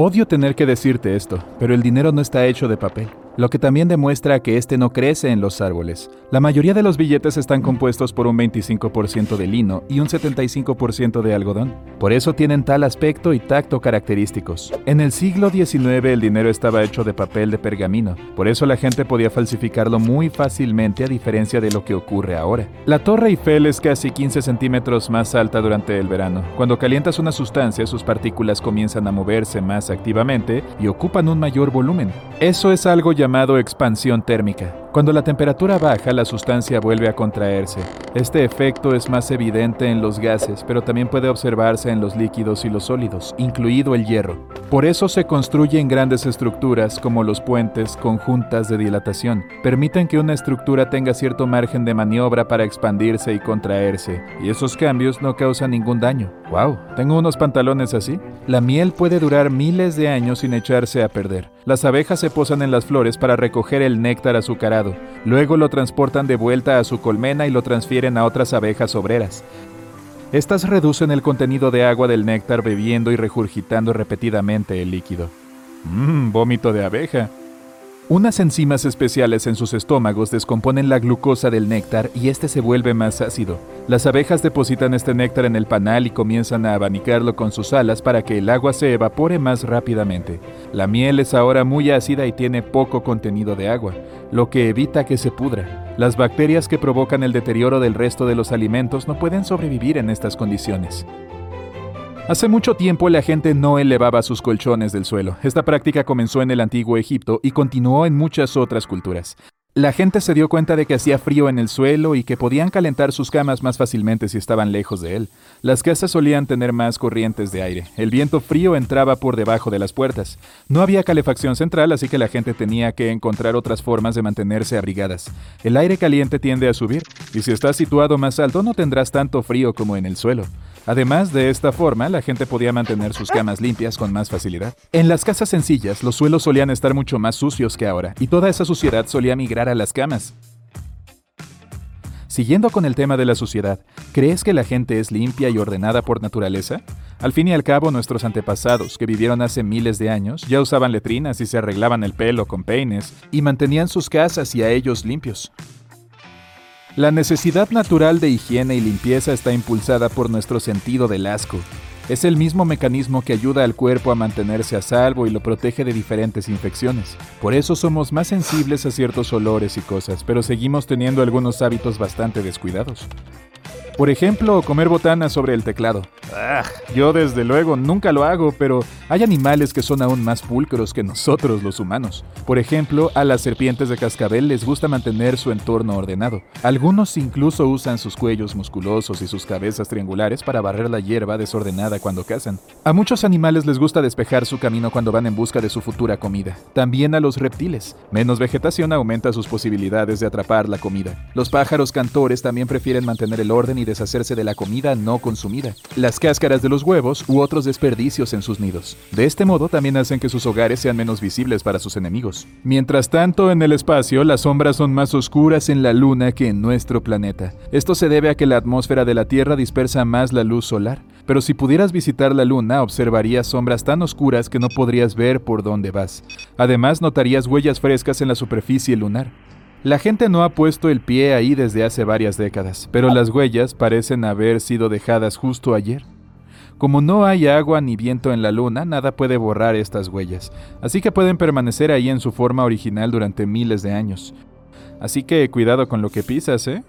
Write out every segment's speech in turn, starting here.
Odio tener que decirte esto, pero el dinero no está hecho de papel lo que también demuestra que este no crece en los árboles. La mayoría de los billetes están compuestos por un 25% de lino y un 75% de algodón. Por eso tienen tal aspecto y tacto característicos. En el siglo XIX el dinero estaba hecho de papel de pergamino, por eso la gente podía falsificarlo muy fácilmente a diferencia de lo que ocurre ahora. La Torre Eiffel es casi 15 centímetros más alta durante el verano. Cuando calientas una sustancia, sus partículas comienzan a moverse más activamente y ocupan un mayor volumen. Eso es algo llamado llamado expansión térmica. Cuando la temperatura baja, la sustancia vuelve a contraerse. Este efecto es más evidente en los gases, pero también puede observarse en los líquidos y los sólidos, incluido el hierro. Por eso se construyen grandes estructuras como los puentes conjuntas de dilatación. Permiten que una estructura tenga cierto margen de maniobra para expandirse y contraerse, y esos cambios no causan ningún daño. ¡Wow! ¿Tengo unos pantalones así? La miel puede durar miles de años sin echarse a perder. Las abejas se posan en las flores para recoger el néctar azucarado. Luego lo transportan de vuelta a su colmena y lo transfieren a otras abejas obreras. Estas reducen el contenido de agua del néctar bebiendo y regurgitando repetidamente el líquido. Mmm, vómito de abeja. Unas enzimas especiales en sus estómagos descomponen la glucosa del néctar y este se vuelve más ácido. Las abejas depositan este néctar en el panal y comienzan a abanicarlo con sus alas para que el agua se evapore más rápidamente. La miel es ahora muy ácida y tiene poco contenido de agua, lo que evita que se pudra. Las bacterias que provocan el deterioro del resto de los alimentos no pueden sobrevivir en estas condiciones. Hace mucho tiempo la gente no elevaba sus colchones del suelo. Esta práctica comenzó en el antiguo Egipto y continuó en muchas otras culturas. La gente se dio cuenta de que hacía frío en el suelo y que podían calentar sus camas más fácilmente si estaban lejos de él. Las casas solían tener más corrientes de aire. El viento frío entraba por debajo de las puertas. No había calefacción central, así que la gente tenía que encontrar otras formas de mantenerse abrigadas. El aire caliente tiende a subir, y si estás situado más alto no tendrás tanto frío como en el suelo. Además, de esta forma, la gente podía mantener sus camas limpias con más facilidad. En las casas sencillas, los suelos solían estar mucho más sucios que ahora, y toda esa suciedad solía migrar a las camas. Siguiendo con el tema de la suciedad, ¿crees que la gente es limpia y ordenada por naturaleza? Al fin y al cabo, nuestros antepasados, que vivieron hace miles de años, ya usaban letrinas y se arreglaban el pelo con peines, y mantenían sus casas y a ellos limpios. La necesidad natural de higiene y limpieza está impulsada por nuestro sentido del asco. Es el mismo mecanismo que ayuda al cuerpo a mantenerse a salvo y lo protege de diferentes infecciones. Por eso somos más sensibles a ciertos olores y cosas, pero seguimos teniendo algunos hábitos bastante descuidados. Por ejemplo, comer botana sobre el teclado. Ah, yo desde luego nunca lo hago, pero hay animales que son aún más pulcros que nosotros los humanos. Por ejemplo, a las serpientes de cascabel les gusta mantener su entorno ordenado. Algunos incluso usan sus cuellos musculosos y sus cabezas triangulares para barrer la hierba desordenada cuando cazan. A muchos animales les gusta despejar su camino cuando van en busca de su futura comida. También a los reptiles. Menos vegetación aumenta sus posibilidades de atrapar la comida. Los pájaros cantores también prefieren mantener el orden y deshacerse de la comida no consumida, las cáscaras de los huevos u otros desperdicios en sus nidos. De este modo también hacen que sus hogares sean menos visibles para sus enemigos. Mientras tanto, en el espacio, las sombras son más oscuras en la Luna que en nuestro planeta. Esto se debe a que la atmósfera de la Tierra dispersa más la luz solar. Pero si pudieras visitar la Luna, observarías sombras tan oscuras que no podrías ver por dónde vas. Además, notarías huellas frescas en la superficie lunar. La gente no ha puesto el pie ahí desde hace varias décadas, pero las huellas parecen haber sido dejadas justo ayer. Como no hay agua ni viento en la luna, nada puede borrar estas huellas, así que pueden permanecer ahí en su forma original durante miles de años. Así que cuidado con lo que pisas, ¿eh?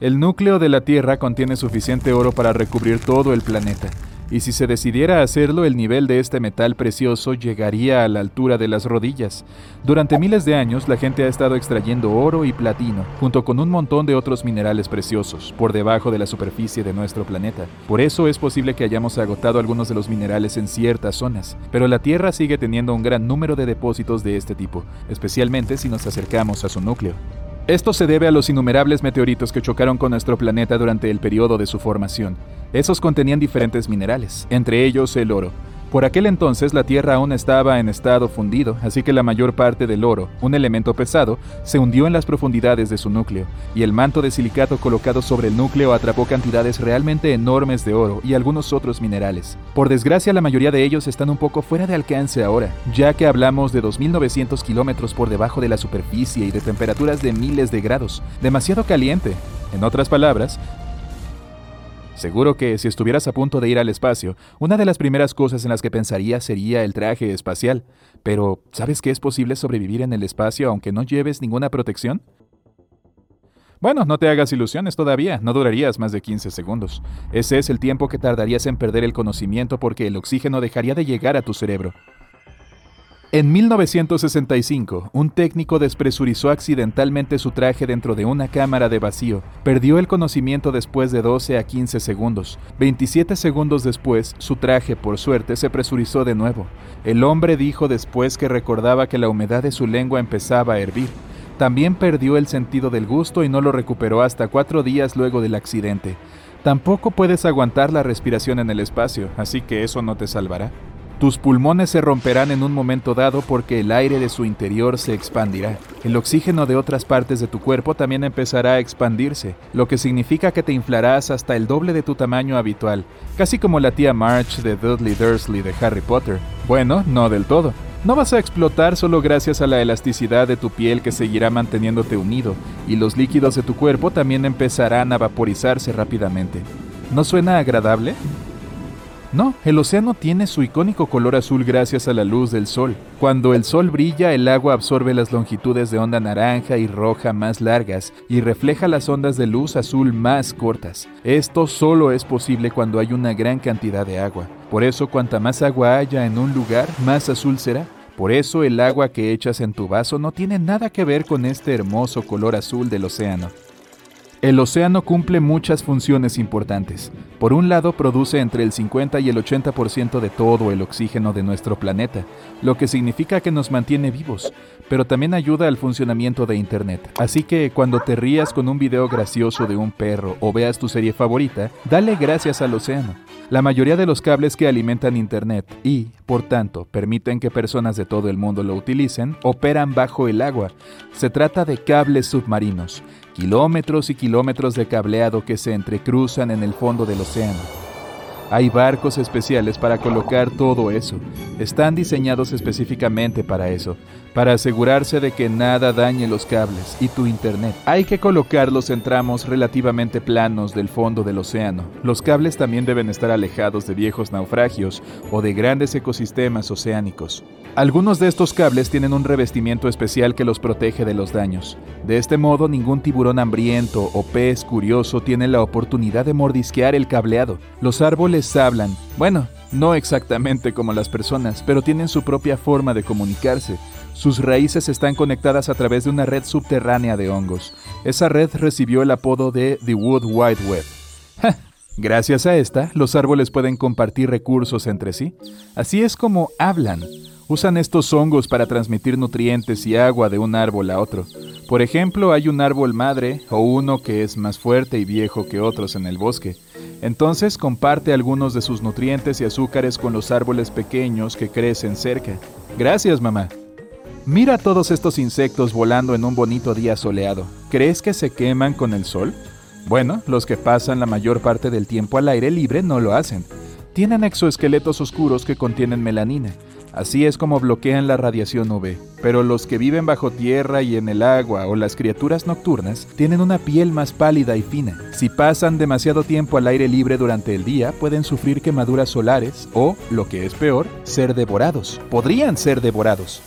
El núcleo de la Tierra contiene suficiente oro para recubrir todo el planeta, y si se decidiera hacerlo el nivel de este metal precioso llegaría a la altura de las rodillas. Durante miles de años la gente ha estado extrayendo oro y platino, junto con un montón de otros minerales preciosos, por debajo de la superficie de nuestro planeta. Por eso es posible que hayamos agotado algunos de los minerales en ciertas zonas, pero la Tierra sigue teniendo un gran número de depósitos de este tipo, especialmente si nos acercamos a su núcleo. Esto se debe a los innumerables meteoritos que chocaron con nuestro planeta durante el periodo de su formación. Esos contenían diferentes minerales, entre ellos el oro, por aquel entonces la Tierra aún estaba en estado fundido, así que la mayor parte del oro, un elemento pesado, se hundió en las profundidades de su núcleo, y el manto de silicato colocado sobre el núcleo atrapó cantidades realmente enormes de oro y algunos otros minerales. Por desgracia la mayoría de ellos están un poco fuera de alcance ahora, ya que hablamos de 2.900 kilómetros por debajo de la superficie y de temperaturas de miles de grados, demasiado caliente. En otras palabras, Seguro que si estuvieras a punto de ir al espacio, una de las primeras cosas en las que pensarías sería el traje espacial. Pero, ¿sabes que es posible sobrevivir en el espacio aunque no lleves ninguna protección? Bueno, no te hagas ilusiones todavía, no durarías más de 15 segundos. Ese es el tiempo que tardarías en perder el conocimiento porque el oxígeno dejaría de llegar a tu cerebro. En 1965, un técnico despresurizó accidentalmente su traje dentro de una cámara de vacío. Perdió el conocimiento después de 12 a 15 segundos. 27 segundos después, su traje, por suerte, se presurizó de nuevo. El hombre dijo después que recordaba que la humedad de su lengua empezaba a hervir. También perdió el sentido del gusto y no lo recuperó hasta cuatro días luego del accidente. Tampoco puedes aguantar la respiración en el espacio, así que eso no te salvará. Tus pulmones se romperán en un momento dado porque el aire de su interior se expandirá. El oxígeno de otras partes de tu cuerpo también empezará a expandirse, lo que significa que te inflarás hasta el doble de tu tamaño habitual, casi como la tía March de Dudley Dursley de Harry Potter. Bueno, no del todo. No vas a explotar solo gracias a la elasticidad de tu piel que seguirá manteniéndote unido, y los líquidos de tu cuerpo también empezarán a vaporizarse rápidamente. ¿No suena agradable? No, el océano tiene su icónico color azul gracias a la luz del sol. Cuando el sol brilla, el agua absorbe las longitudes de onda naranja y roja más largas y refleja las ondas de luz azul más cortas. Esto solo es posible cuando hay una gran cantidad de agua. Por eso, cuanta más agua haya en un lugar, más azul será. Por eso el agua que echas en tu vaso no tiene nada que ver con este hermoso color azul del océano. El océano cumple muchas funciones importantes. Por un lado, produce entre el 50 y el 80% de todo el oxígeno de nuestro planeta, lo que significa que nos mantiene vivos, pero también ayuda al funcionamiento de Internet. Así que cuando te rías con un video gracioso de un perro o veas tu serie favorita, dale gracias al océano. La mayoría de los cables que alimentan Internet y, por tanto, permiten que personas de todo el mundo lo utilicen, operan bajo el agua. Se trata de cables submarinos kilómetros y kilómetros de cableado que se entrecruzan en el fondo del océano. Hay barcos especiales para colocar todo eso. Están diseñados específicamente para eso, para asegurarse de que nada dañe los cables y tu internet. Hay que colocarlos en tramos relativamente planos del fondo del océano. Los cables también deben estar alejados de viejos naufragios o de grandes ecosistemas oceánicos. Algunos de estos cables tienen un revestimiento especial que los protege de los daños. De este modo, ningún tiburón hambriento o pez curioso tiene la oportunidad de mordisquear el cableado. Los árboles hablan, bueno, no exactamente como las personas, pero tienen su propia forma de comunicarse. Sus raíces están conectadas a través de una red subterránea de hongos. Esa red recibió el apodo de The Wood Wide Web. Gracias a esta, los árboles pueden compartir recursos entre sí. Así es como hablan. Usan estos hongos para transmitir nutrientes y agua de un árbol a otro. Por ejemplo, hay un árbol madre o uno que es más fuerte y viejo que otros en el bosque. Entonces comparte algunos de sus nutrientes y azúcares con los árboles pequeños que crecen cerca. Gracias, mamá. Mira todos estos insectos volando en un bonito día soleado. ¿Crees que se queman con el sol? Bueno, los que pasan la mayor parte del tiempo al aire libre no lo hacen. Tienen exoesqueletos oscuros que contienen melanina Así es como bloquean la radiación UV. Pero los que viven bajo tierra y en el agua o las criaturas nocturnas tienen una piel más pálida y fina. Si pasan demasiado tiempo al aire libre durante el día, pueden sufrir quemaduras solares o, lo que es peor, ser devorados. Podrían ser devorados.